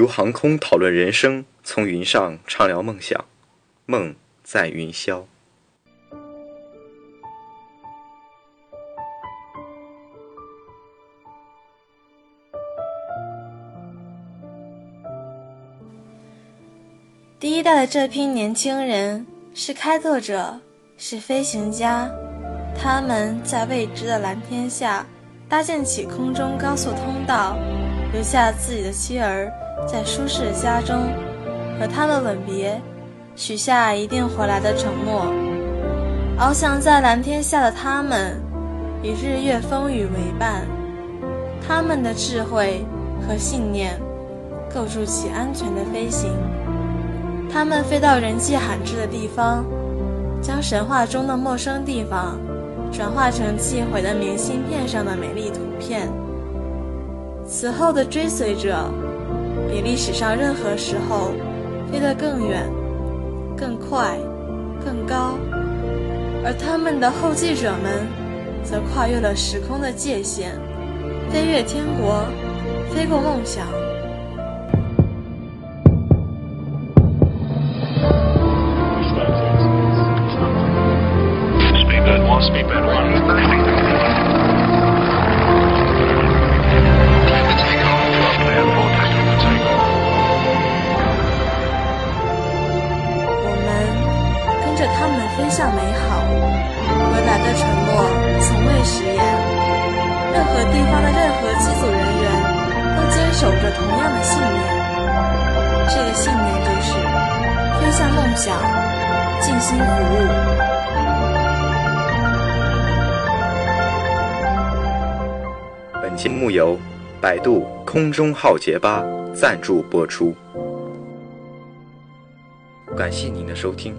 由航空讨论人生，从云上畅聊梦想，梦在云霄。第一代的这批年轻人是开拓者，是飞行家，他们在未知的蓝天下搭建起空中高速通道，留下自己的妻儿在舒适的家中，和他们吻别，许下一定回来的承诺。翱翔在蓝天下的他们，与日月风雨为伴，他们的智慧和信念，构筑起安全的飞行。他们飞到人迹罕至的地方，将神话中的陌生地方转化成寄毁的明信片上的美丽图片。此后的追随者，比历史上任何时候飞得更远、更快、更高，而他们的后继者们，则跨越了时空的界限，飞越天国，飞过梦想。他们飞向美好，回来的承诺从未食言。任何地方的任何机组人员都坚守着同样的信念，这个信念就是飞向梦想，尽心服务。本节目由百度空中浩劫吧赞助播出，感谢您的收听。